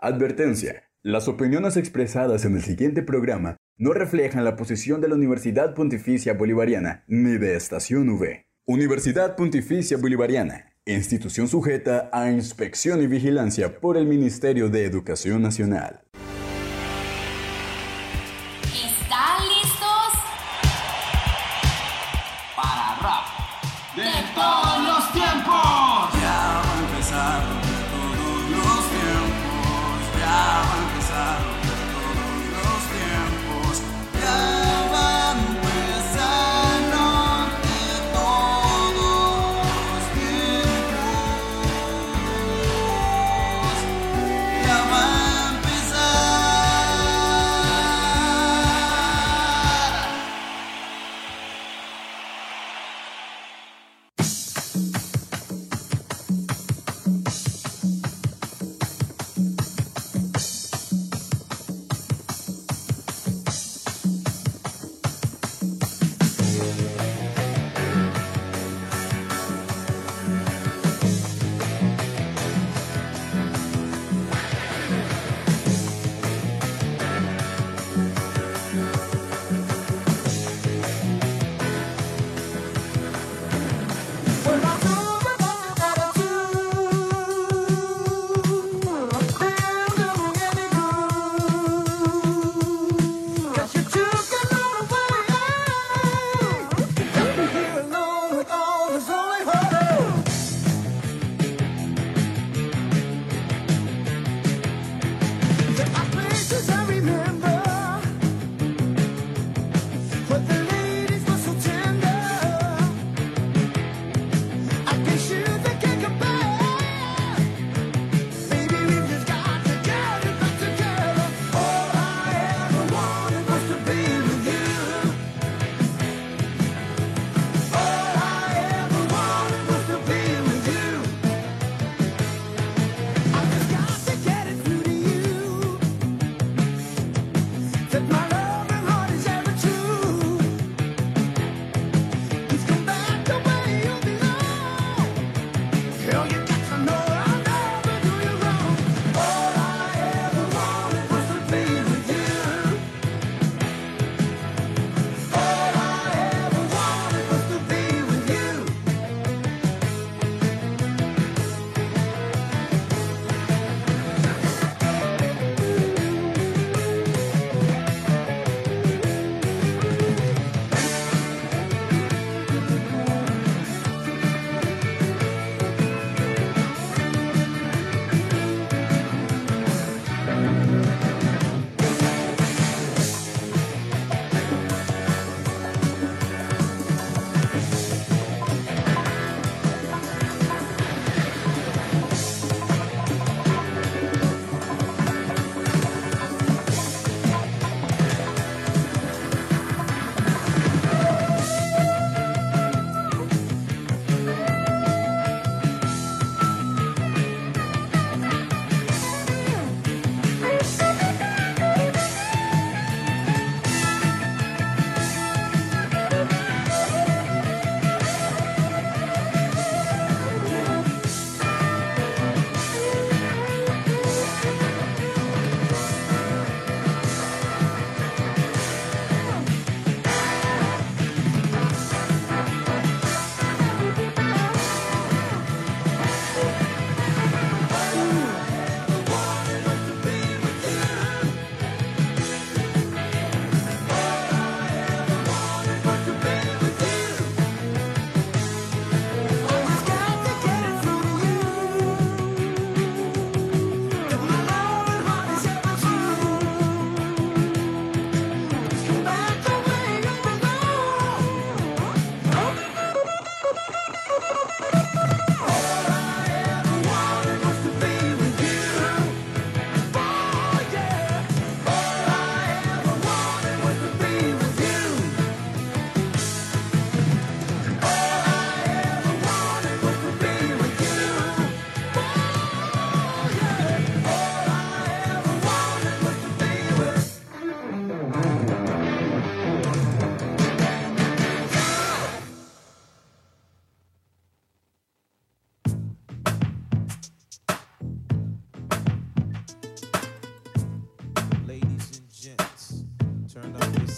Advertencia. Las opiniones expresadas en el siguiente programa no reflejan la posición de la Universidad Pontificia Bolivariana ni de Estación V. Universidad Pontificia Bolivariana, institución sujeta a inspección y vigilancia por el Ministerio de Educación Nacional.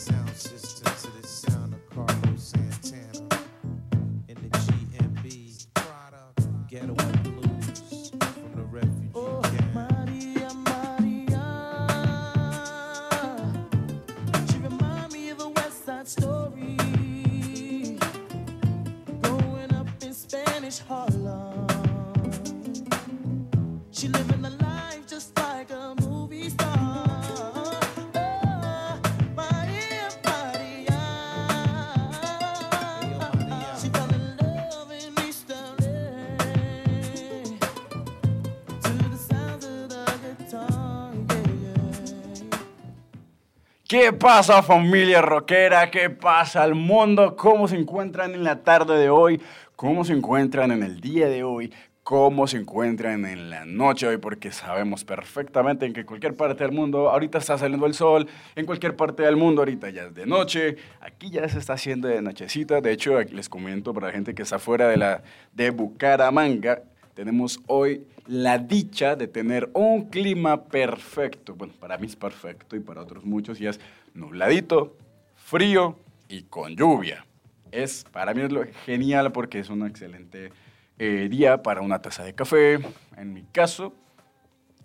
sound system. ¿Qué pasa familia rockera? ¿Qué pasa al mundo? ¿Cómo se encuentran en la tarde de hoy? ¿Cómo se encuentran en el día de hoy? ¿Cómo se encuentran en la noche hoy? Porque sabemos perfectamente en que cualquier parte del mundo ahorita está saliendo el sol, en cualquier parte del mundo ahorita ya es de noche, aquí ya se está haciendo de nochecita. De hecho, les comento para la gente que está fuera de la de Bucaramanga, tenemos hoy la dicha de tener un clima perfecto. Bueno, para mí es perfecto y para otros muchos y es nubladito, frío y con lluvia. Es, para mí es lo genial porque es un excelente eh, día para una taza de café. En mi caso,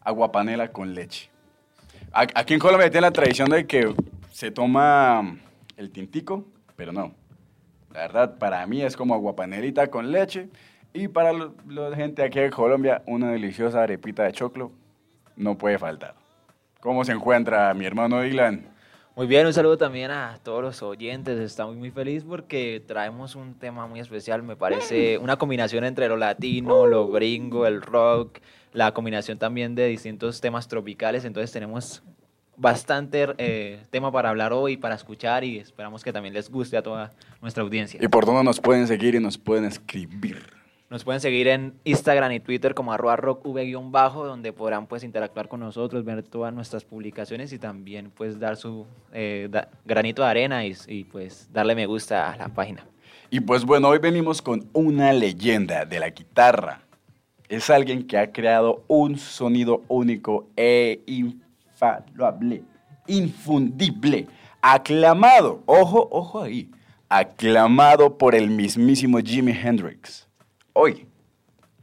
agua panela con leche. Aquí en Colombia tiene la tradición de que se toma el tintico, pero no. La verdad, para mí es como agua panelita con leche y para la gente aquí de Colombia, una deliciosa arepita de choclo no puede faltar. ¿Cómo se encuentra mi hermano Dylan? Muy bien, un saludo también a todos los oyentes. Estamos muy feliz porque traemos un tema muy especial. Me parece una combinación entre lo latino, lo gringo, el rock, la combinación también de distintos temas tropicales. Entonces tenemos bastante eh, tema para hablar hoy, para escuchar y esperamos que también les guste a toda nuestra audiencia. ¿Y por dónde nos pueden seguir y nos pueden escribir? Nos pueden seguir en Instagram y Twitter como arroba rockv-bajo, donde podrán pues interactuar con nosotros, ver todas nuestras publicaciones y también pues dar su eh, granito de arena y, y, pues darle me gusta a la página. Y pues bueno, hoy venimos con una leyenda de la guitarra. Es alguien que ha creado un sonido único e infalable, infundible, aclamado, ojo, ojo ahí, aclamado por el mismísimo Jimi Hendrix hoy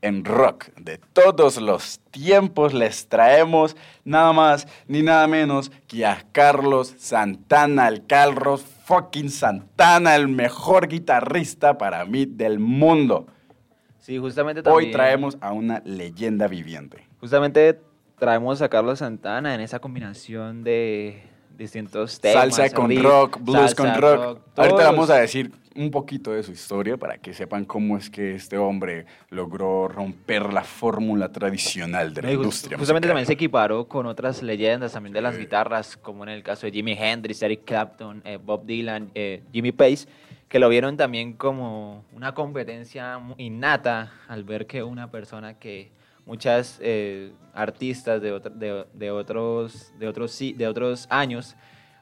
en rock de todos los tiempos les traemos nada más ni nada menos que a Carlos Santana, el Carlos fucking Santana, el mejor guitarrista para mí del mundo. Sí, justamente también. Hoy traemos a una leyenda viviente. Justamente traemos a Carlos Santana en esa combinación de distintos temas. Salsa con rock, blues con rock. Ahorita vamos a decir un poquito de su historia para que sepan cómo es que este hombre logró romper la fórmula tradicional de la industria. Justamente también se equiparó con otras leyendas también de las guitarras, como en el caso de Jimi Hendrix, Eric Clapton, eh, Bob Dylan, eh, Jimmy Page, que lo vieron también como una competencia innata al ver que una persona que muchas eh, artistas de, de, de, otros, de, otros, de otros años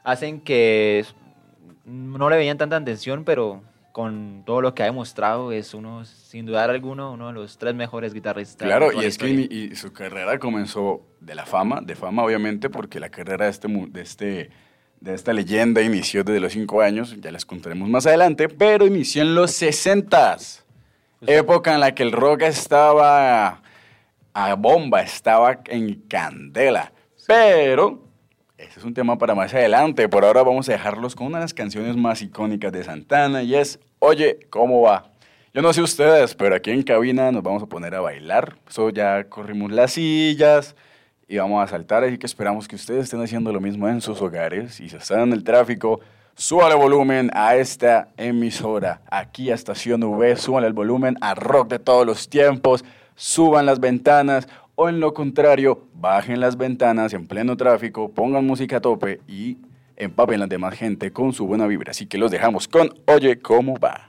hacen que no le veían tanta atención, pero con todo lo que ha demostrado es uno, sin dudar alguno, uno de los tres mejores guitarristas. Claro, y es que y su carrera comenzó de la fama, de fama obviamente, porque la carrera de, este, de, este, de esta leyenda inició desde los cinco años, ya les contaremos más adelante, pero inició en los sesentas, época en la que el rock estaba a bomba, estaba en candela, pero ese es un tema para más adelante. Por ahora vamos a dejarlos con una de las canciones más icónicas de Santana y es Oye, ¿cómo va? Yo no sé ustedes, pero aquí en cabina nos vamos a poner a bailar. Eso ya corrimos las sillas y vamos a saltar, así que esperamos que ustedes estén haciendo lo mismo en sus hogares. Y si están en el tráfico, suban el volumen a esta emisora, aquí a Estación V, suban el volumen a Rock de todos los tiempos, suban las ventanas o en lo contrario, bajen las ventanas en pleno tráfico, pongan música a tope y empapen la demás gente con su buena vibra. Así que los dejamos con Oye, ¿cómo va?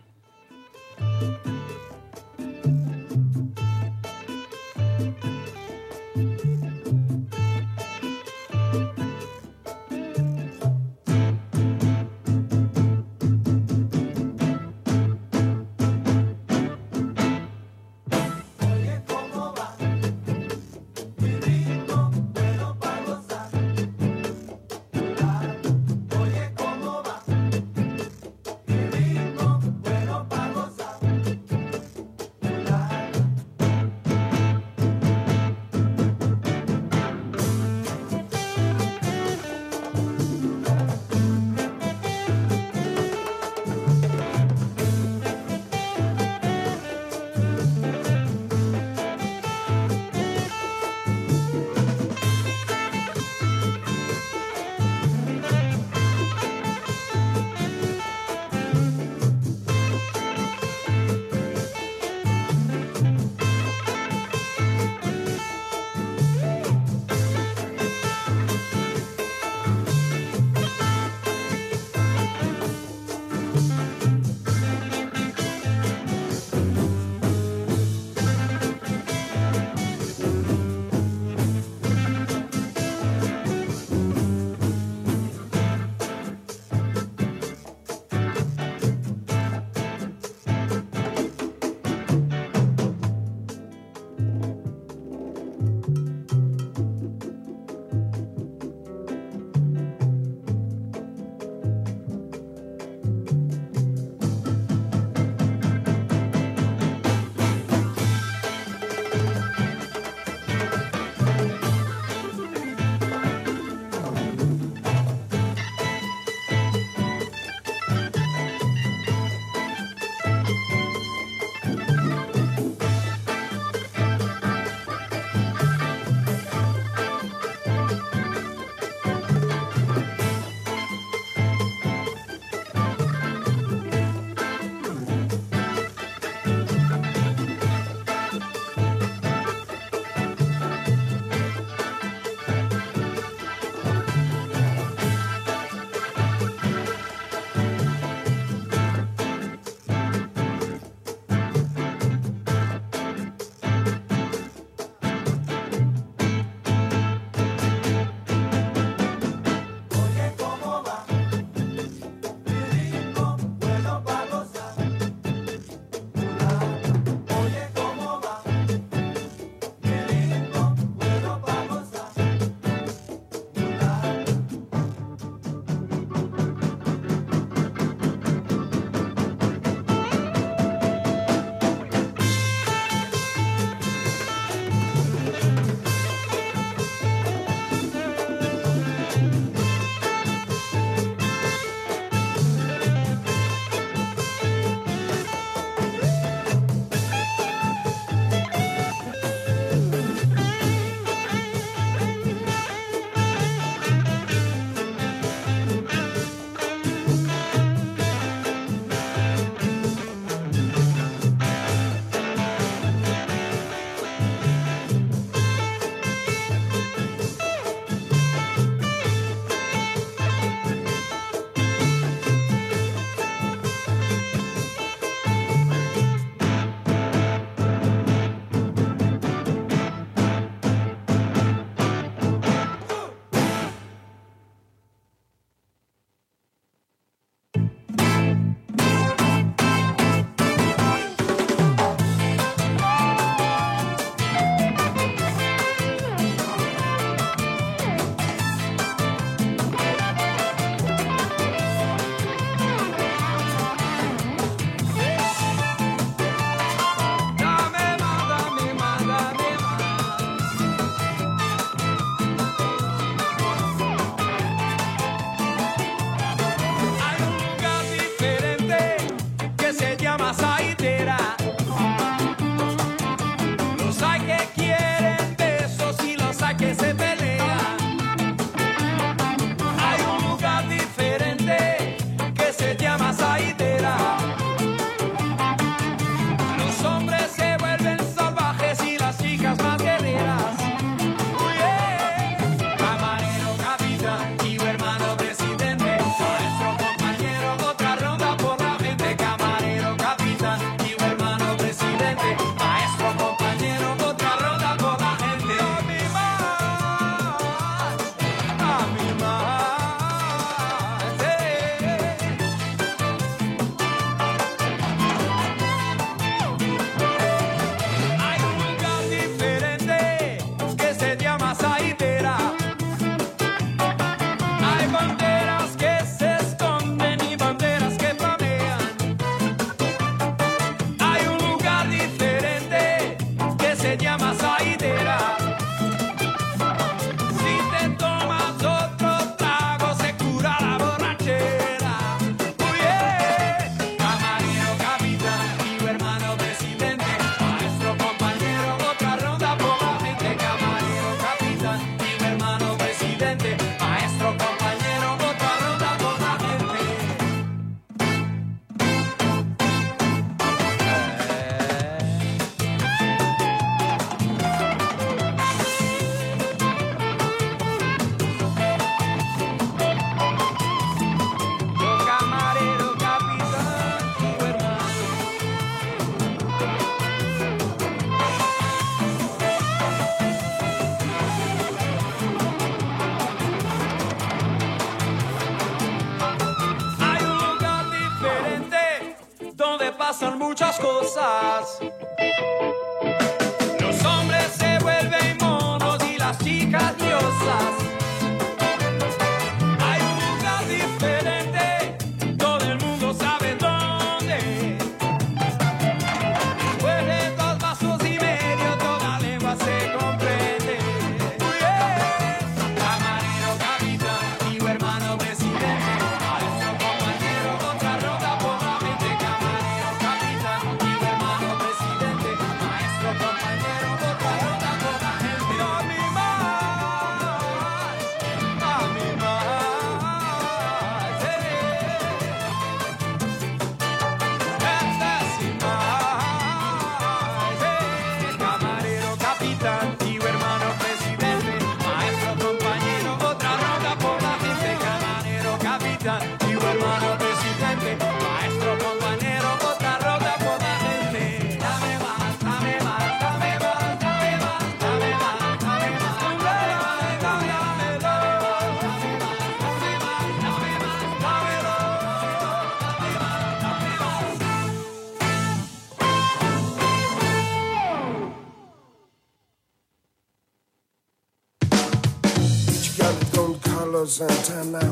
Carlos Santana.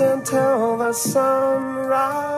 Until the sunrise.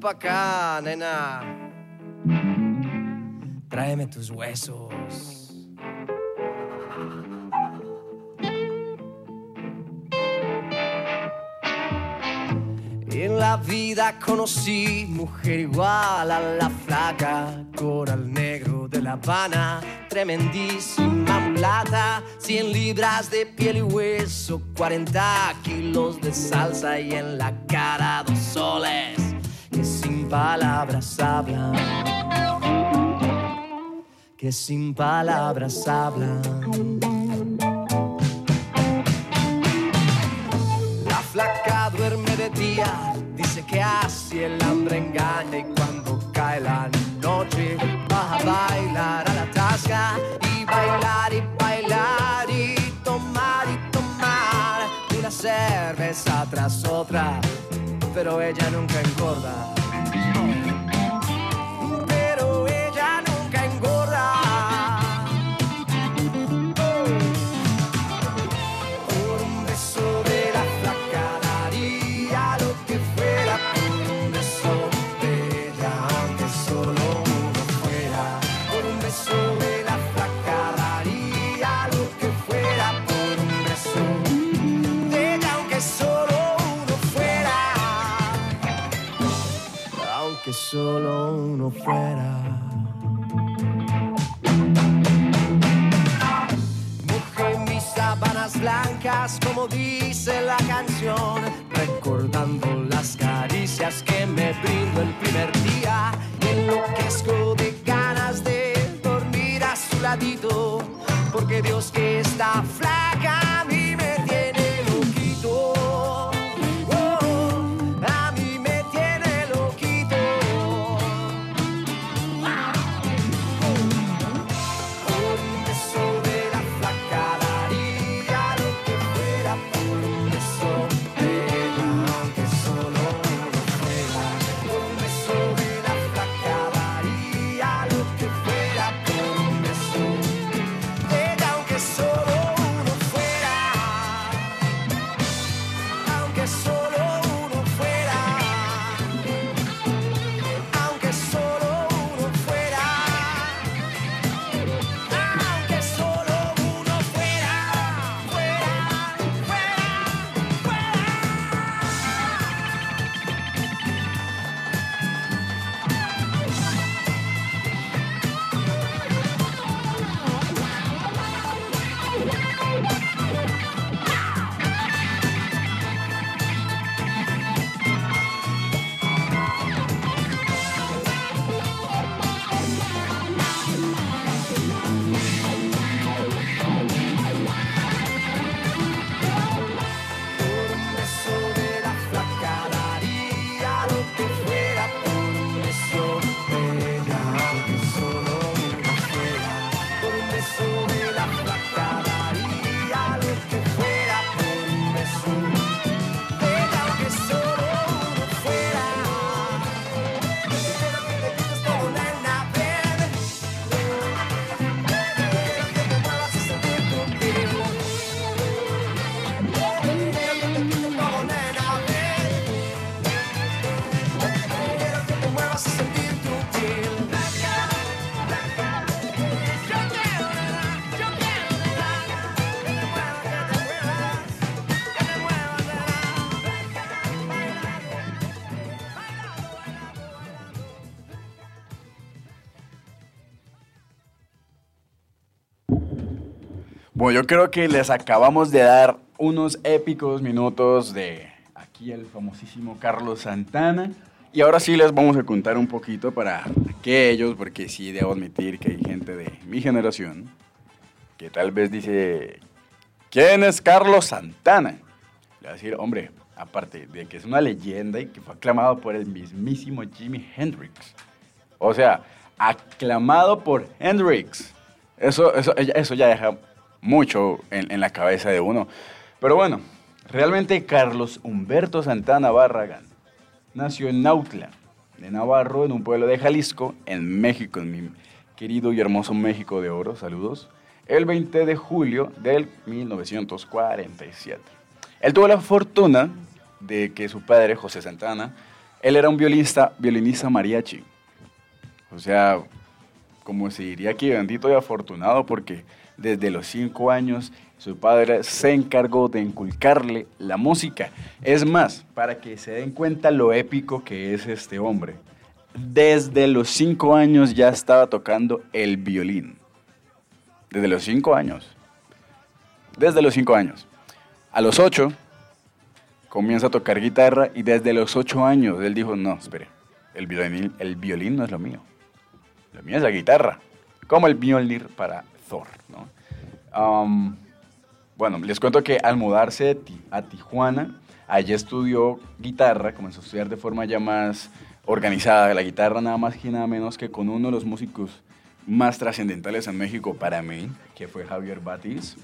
Pa' acá, nena. Tráeme tus huesos. En la vida conocí mujer igual a la flaca, coral negro de La Habana, tremendísima mulata, 100 libras de piel y hueso, 40 kilos de salsa y en la cara dos soles que sin palabras hablan, que sin palabras hablan. La flaca duerme de día, dice que así el hambre engaña y cuando cae la noche va a bailar a la tasca y bailar y bailar y tomar y tomar una cerveza tras otra, pero ella nunca engorda. Fuera. Mis sábanas blancas, como dice la canción, recordando las caricias que me brindó el primer día. Y enloquezco de ganas de dormir a su ladito, porque Dios que está flaca Yo creo que les acabamos de dar unos épicos minutos de aquí el famosísimo Carlos Santana. Y ahora sí les vamos a contar un poquito para aquellos, porque sí debo admitir que hay gente de mi generación que tal vez dice, ¿quién es Carlos Santana? Le voy a decir, hombre, aparte de que es una leyenda y que fue aclamado por el mismísimo Jimi Hendrix. O sea, aclamado por Hendrix. Eso, eso, eso ya deja mucho en, la cabeza de uno. Pero bueno, realmente Carlos Humberto Santana Barragán nació en Nautla, de Navarro, en un pueblo de Jalisco, en México, en mi querido y hermoso México de Oro, saludos, el 20 de julio del 1947. Él tuvo la fortuna de que su padre, José Santana, Él era un violinista, violinista mariachi. O sea, como se diría aquí, bendito y afortunado, porque desde los cinco años su padre se encargó de inculcarle la música. Es más, para que se den cuenta lo épico que es este hombre. Desde los cinco años ya estaba tocando el violín. Desde los cinco años. Desde los cinco años. A los ocho comienza a tocar guitarra y desde los ocho años él dijo, no, espere, el violín, el violín no es lo mío. Lo mío es la guitarra. Como el Mjolnir para Bueno, les cuento que al mudarse a Tijuana, allí estudió guitarra, comenzó a estudiar de forma ya más organizada la guitarra, nada más y nada menos que con uno de los músicos más trascendentales en México para mí, que fue Javier Batiz.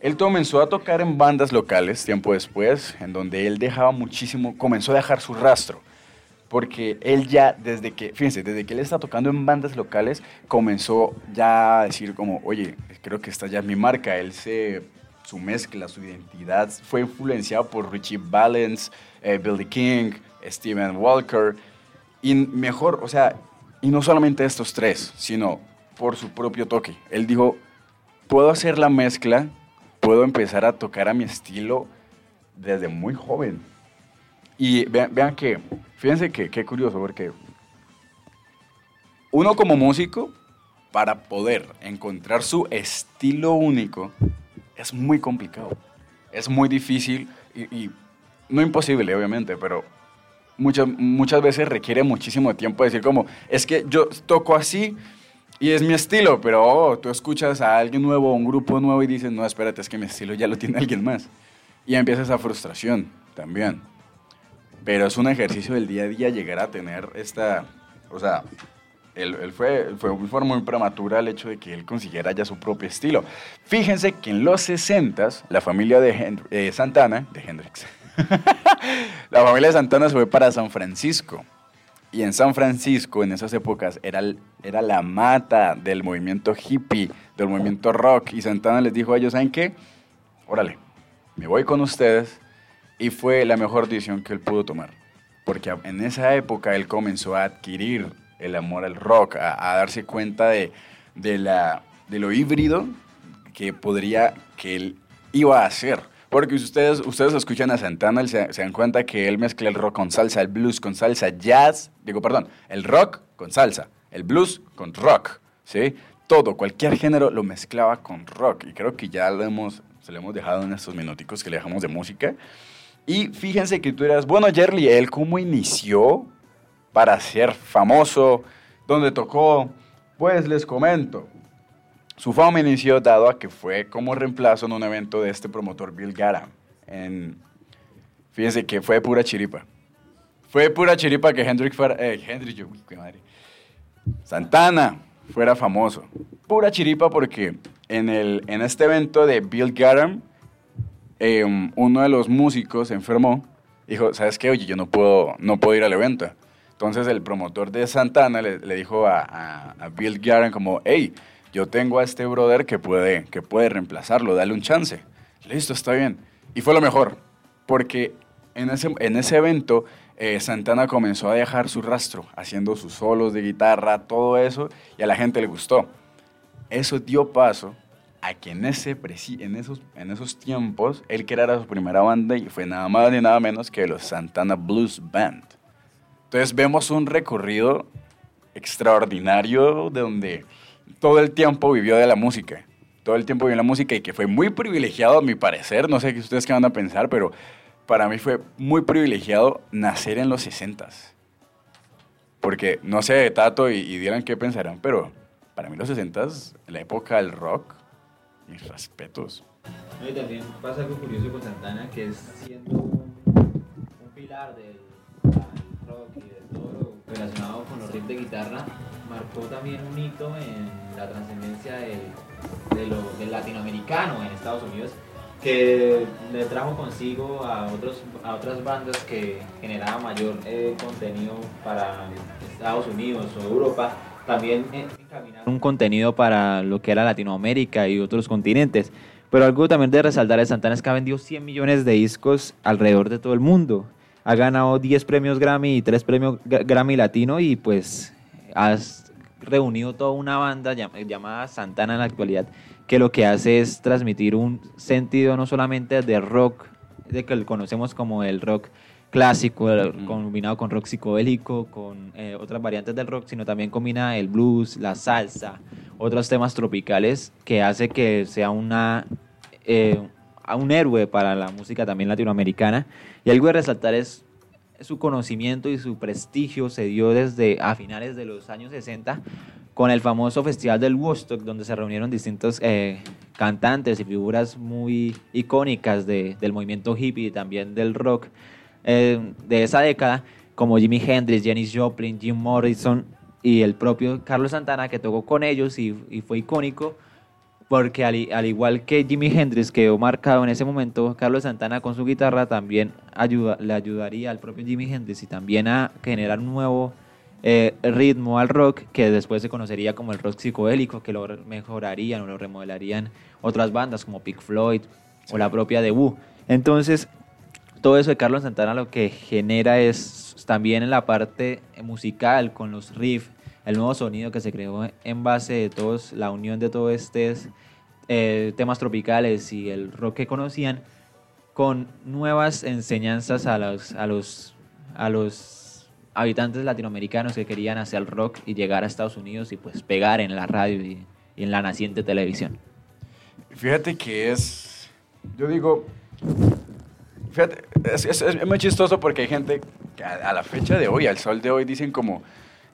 Él comenzó a tocar en bandas locales tiempo después, en donde él dejaba muchísimo, comenzó a dejar su rastro. Porque él ya, desde que, fíjense, desde que él está tocando en bandas locales, comenzó ya a decir como, oye, creo que esta ya es mi marca. Él se, su mezcla, su identidad fue influenciado por Richie Valens, eh, Billy King, Steven Walker. Y mejor, o sea, y no solamente estos tres, sino por su propio toque. Él dijo, puedo hacer la mezcla, puedo empezar a tocar a mi estilo desde muy joven. Y vean, vean que, fíjense que qué curioso, porque uno como músico, para poder encontrar su estilo único, es muy complicado. Es muy difícil y, y no imposible, obviamente, pero muchas, muchas veces requiere muchísimo tiempo decir como, es que yo toco así y es mi estilo, pero oh, tú escuchas a alguien nuevo, un grupo nuevo y dices, no, espérate, es que mi estilo ya lo tiene alguien más. Y empieza esa frustración también. Pero es un ejercicio del día a día llegar a tener esta, o sea, él, fue, fue, muy prematura el hecho de que él consiguiera ya su propio estilo. Fíjense que en los 60 la familia de eh, Santana, de Hendrix, la familia de Santana se fue para San Francisco. Y en San Francisco, en esas épocas, era, era la mata del movimiento hippie, del movimiento rock. Y Santana les dijo a ellos, ¿saben qué? Órale, me voy con ustedes. Y fue la mejor decisión que él pudo tomar. Porque en esa época él comenzó a adquirir el amor al rock, a, darse cuenta de, de, la, de lo híbrido que podría, que él iba a hacer. Porque ustedes, ustedes escuchan a Santana, se dan cuenta que él mezcla el rock con salsa, el blues con salsa, jazz, digo, perdón, el rock con salsa, el blues con rock, ¿sí? Todo, cualquier género lo mezclaba con rock. Y creo que ya lo hemos, se lo hemos dejado en estos minuticos que le dejamos de música. Y fíjense que tú eras, bueno, Jerry, ¿él cómo inició para ser famoso? ¿Dónde tocó? Pues les comento. Su fama inició dado a que fue como reemplazo en un evento de este promotor Bill Garam. En, fíjense que fue pura chiripa. Fue pura chiripa que Hendrix fuera... Eh, yo, qué madre. Santana fuera famoso. Pura chiripa porque en, el, en este evento de Bill Garam, eh, uno de los músicos se enfermó. Dijo, ¿sabes qué? Oye, yo no puedo, no puedo ir al evento. Entonces el promotor de Santana le, le dijo a, a- a Bill Garam como, hey, yo tengo a este brother que puede, que puede reemplazarlo, dale un chance. Listo, está bien. Y fue lo mejor, porque en ese, en ese evento eh, Santana comenzó a dejar su rastro, haciendo sus solos de guitarra, todo eso, y a la gente le gustó. Eso dio paso a que en, ese en, esos, en esos tiempos él creara su primera banda y fue nada más ni nada menos que los Santana Blues Band. Entonces vemos un recorrido extraordinario de donde todo el tiempo vivió de la música. Todo el tiempo vivió de la música y que fue muy privilegiado a mi parecer. No sé qué ustedes qué van a pensar, pero para mí fue muy privilegiado nacer en los 60s. Porque no sé, Tato y, y qué pensarán, pero para mí los 60s, la época del rock, mis respetos. Y también pasa algo curioso con Santana, que es siendo un, pilar del, del rock y de todo relacionado con los riffs de guitarra, marcó también un hito en la trascendencia del, del latinoamericano en Estados Unidos, que le trajo consigo a, otros, a otras bandas que generaban mayor eh, contenido para Estados Unidos o Europa, también eh, encaminaron un contenido para lo que era Latinoamérica y otros continentes. Pero algo también de resaltar de Santana es que ha vendido 100 millones de discos alrededor de todo el mundo. ha ganado 10 premios Grammy y 3 premios Gra- Grammy Latino y pues has reunido toda una banda llam- llamada Santana en la actualidad que lo que hace es transmitir un sentido no solamente de rock, de que lo conocemos como el rock clásico, combinado con rock psicodélico, con eh, otras variantes del rock, sino también combina el blues, la salsa, otros temas tropicales que hace que sea una eh, un héroe para la música también latinoamericana. Y algo de resaltar es su conocimiento y su prestigio se dio desde a finales de los años 60 con el famoso festival del Woodstock, donde se reunieron distintos eh, cantantes y figuras muy icónicas de- del movimiento hippie y también del rock eh, de esa década, como Jimi Hendrix, Janis Joplin, Jim Morrison y el propio Carlos Santana, que tocó con ellos y, fue icónico, porque al, igual que Jimi Hendrix quedó marcado en ese momento, Carlos Santana con su guitarra también le ayudaría al propio Jimi Hendrix y también a generar un nuevo eh, ritmo al rock que después se conocería como el rock psicodélico, que lo mejorarían o lo remodelarían otras bandas como Pink Floyd o la propia The. Entonces, todo eso de Carlos Santana lo que genera es también en la parte musical con los riffs, el nuevo sonido que se creó en base de todos, la unión de todos estos eh, temas tropicales y el rock que conocían con nuevas enseñanzas a los, a los, a los habitantes latinoamericanos que querían hacer el rock y llegar a Estados Unidos y pues pegar en la radio y, y en la naciente televisión. Fíjate que es. Yo digo. Fíjate, es, es- es muy chistoso porque hay gente que a, a la fecha de hoy, al sol de hoy, dicen como.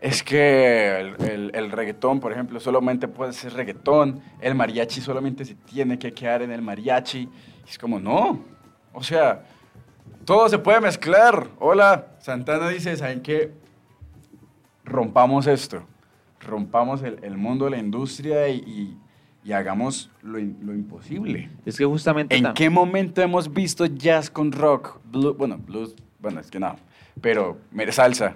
Es que el, el- el reggaetón, por ejemplo, solamente puede ser reggaetón. El mariachi solamente se tiene que quedar en el mariachi. Y es como, no. O sea, todo se puede mezclar. Hola, Santana dice, ¿saben qué? rompamos esto, rompamos el, el mundo la industria y, y- y hagamos lo, lo imposible. Es que justamente... ¿En qué momento hemos visto jazz con rock? Bueno, blues, bueno, es que no, pero mire, salsa.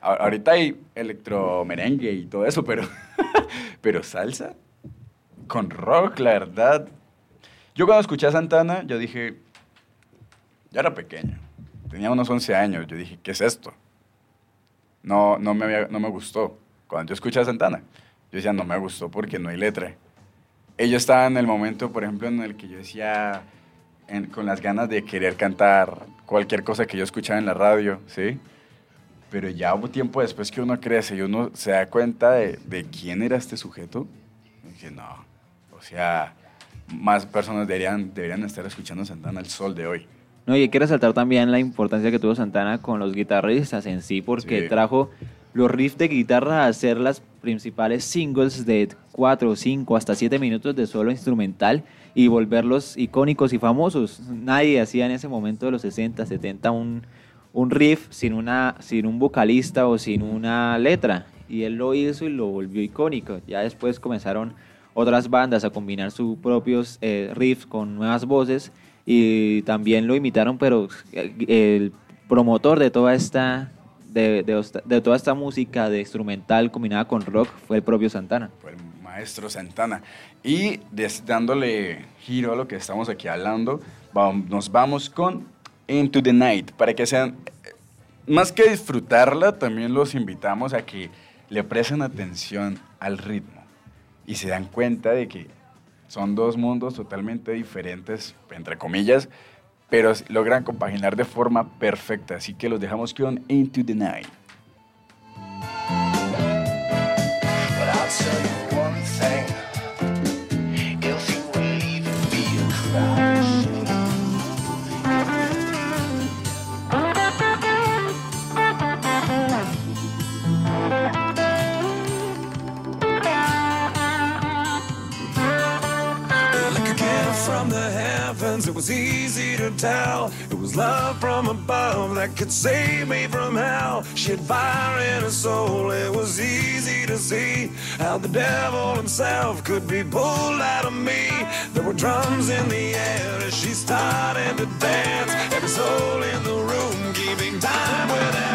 A- ahorita hay electromerengue y todo eso, pero, pero salsa con rock, la verdad. Yo cuando escuché a Santana, yo dije, ya era pequeño, tenía unos 11 años, yo dije, ¿qué es esto? no, no, me, había- no me gustó. Cuando yo escuché a Santana, yo decía, no me gustó porque no hay letra. Ella estaba en el momento, por ejemplo, en el que yo decía, en- con las ganas de querer cantar cualquier cosa que yo escuchaba en la radio, ¿sí? Pero ya hubo tiempo después que uno crece y uno se da cuenta de, de quién era este sujeto. Y dije, no, o sea, más personas deberían, deberían estar escuchando Santana al sol de hoy. No, y hay que resaltar también la importancia que tuvo Santana con los guitarristas en sí, porque Sí. trajo los riffs de guitarra a ser las principales singles de 4, 5, hasta 7 minutos de solo instrumental y volverlos icónicos y famosos. Nadie hacía en ese momento de los 60, 70 un, un riff sin, una, sin un vocalista o sin una letra. Y él lo hizo y lo volvió icónico. Ya después comenzaron otras bandas a combinar sus propios eh, riffs con nuevas voces y también lo imitaron, pero el promotor de toda esta de, de de toda esta música de instrumental combinada con rock fue el propio Santana. fue el maestro Santana. Y des- dándole giro a lo que estamos aquí hablando, nos vamos con Into the Night. Para que sean, eh, más que disfrutarla, también los invitamos a que le presten atención al ritmo y se dan cuenta de que son dos mundos totalmente diferentes, entre comillas, pero logran compaginar de forma perfecta. Así que los dejamos con Into the Night. Was easy to tell. It was love from above that could save me from hell. She had fire in her soul, it was easy to see how the devil himself could be pulled out of me. There were drums in the air as she started to dance. Every soul in the room keeping time with their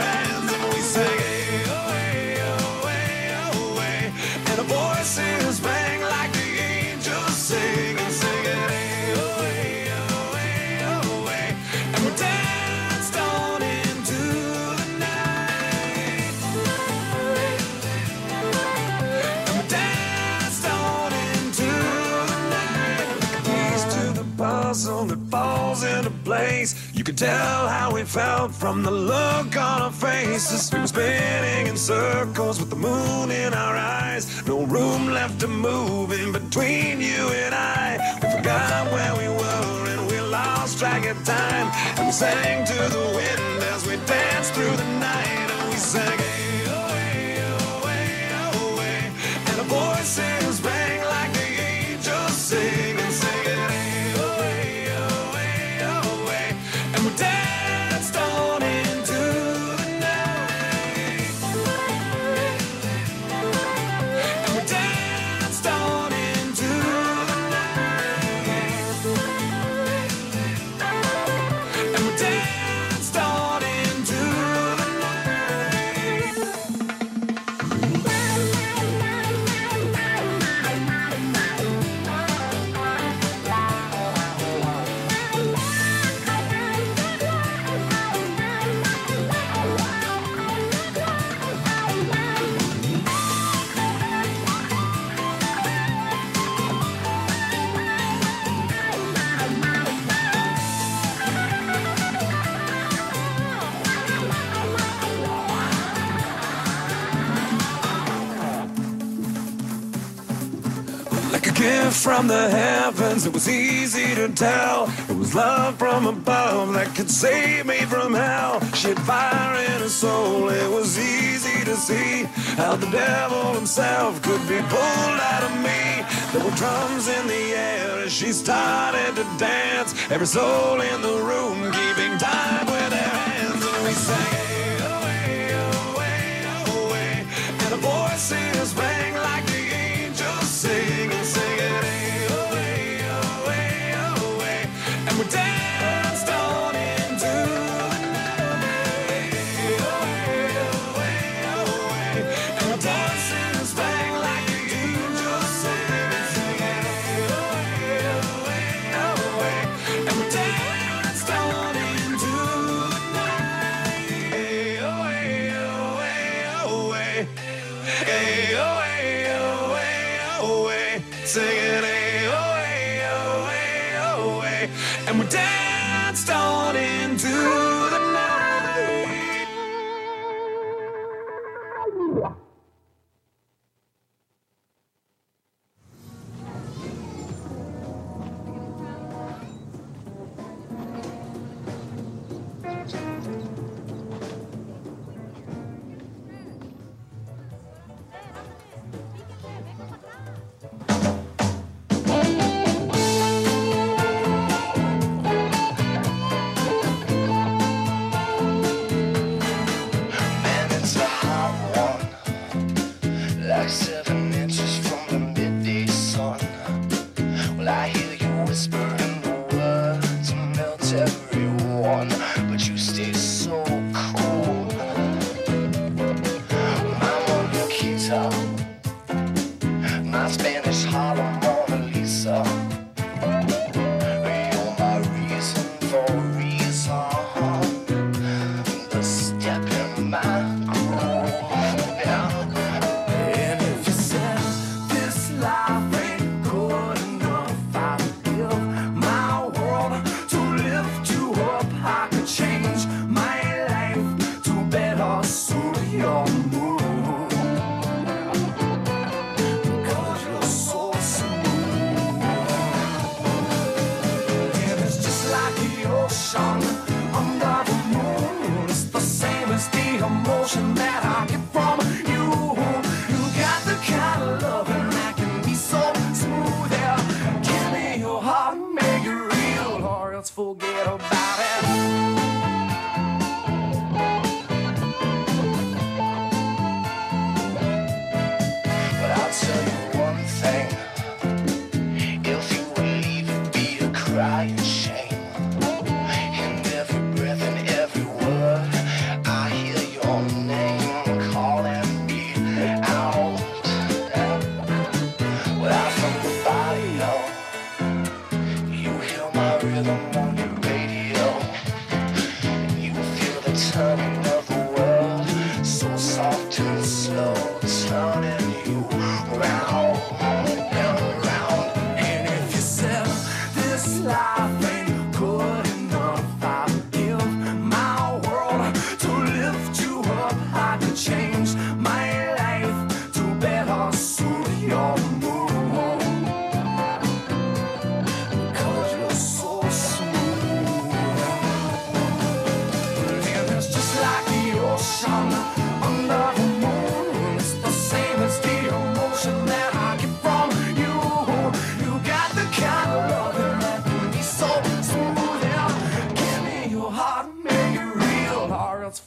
could tell how we felt from the look on our faces. We were spinning in circles with the moon in our eyes. No room left to move in between you and I. We forgot where we were and we lost track of time. And we sang to the wind as we danced through the night. And we sang, away, away, away. And a voice from the heavens, it was easy to tell. It was love from above that could save me from hell. She had fire in her soul, it was easy to see how the devil himself could be pulled out of me. There were drums in the air as she started to dance. Every soul in the room keeping time with their hands, and we sang.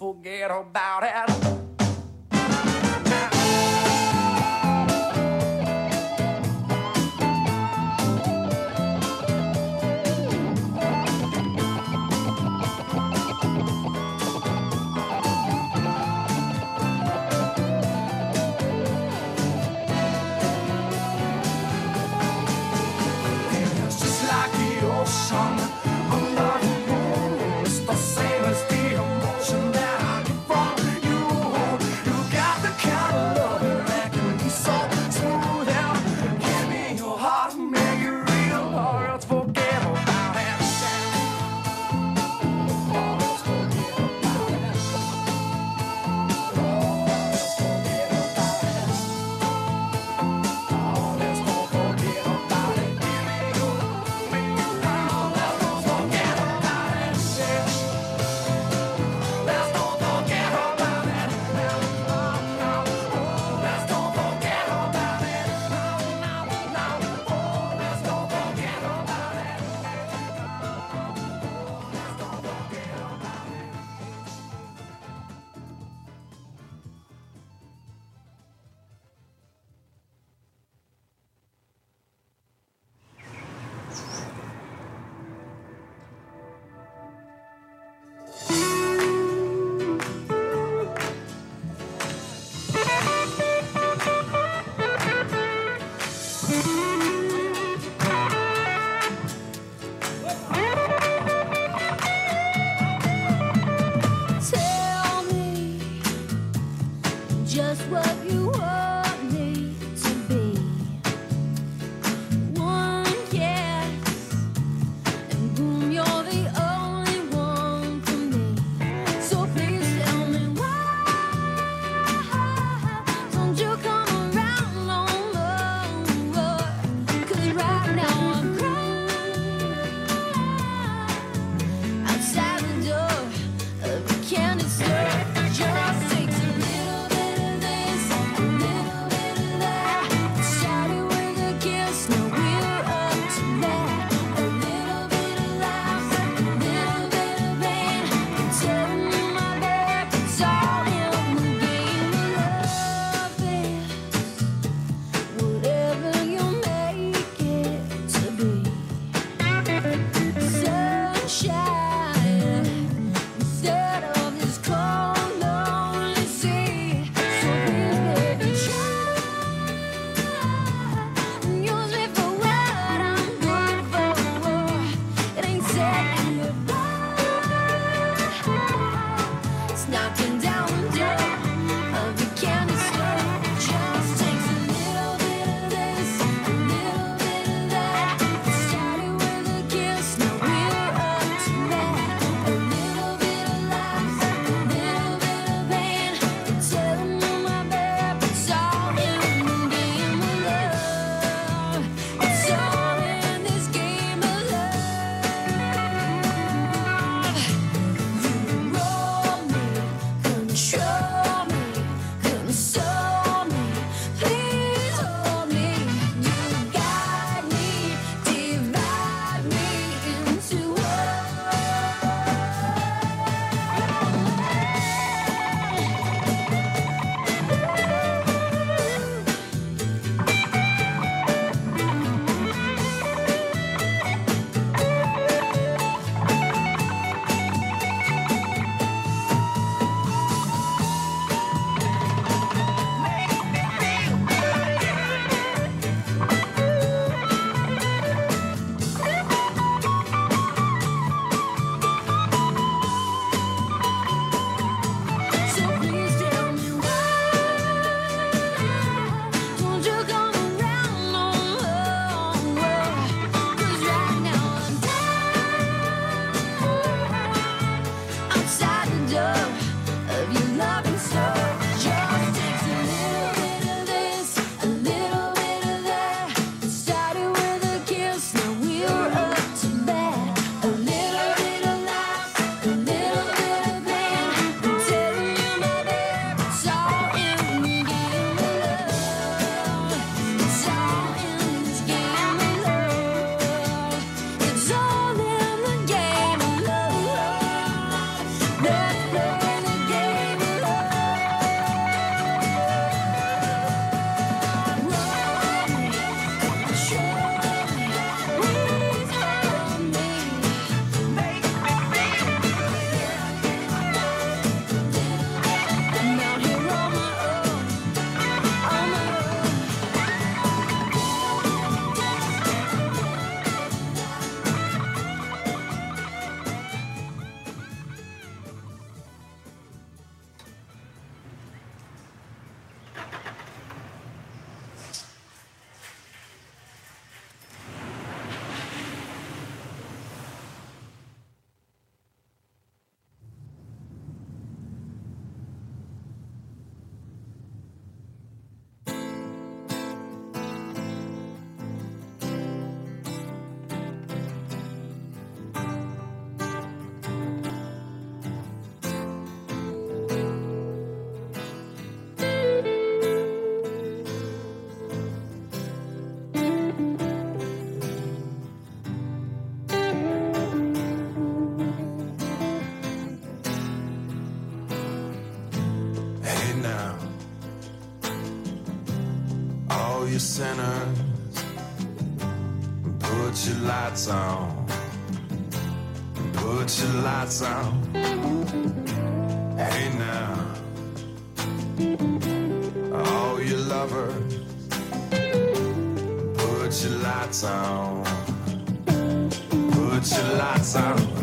Forget about it. such a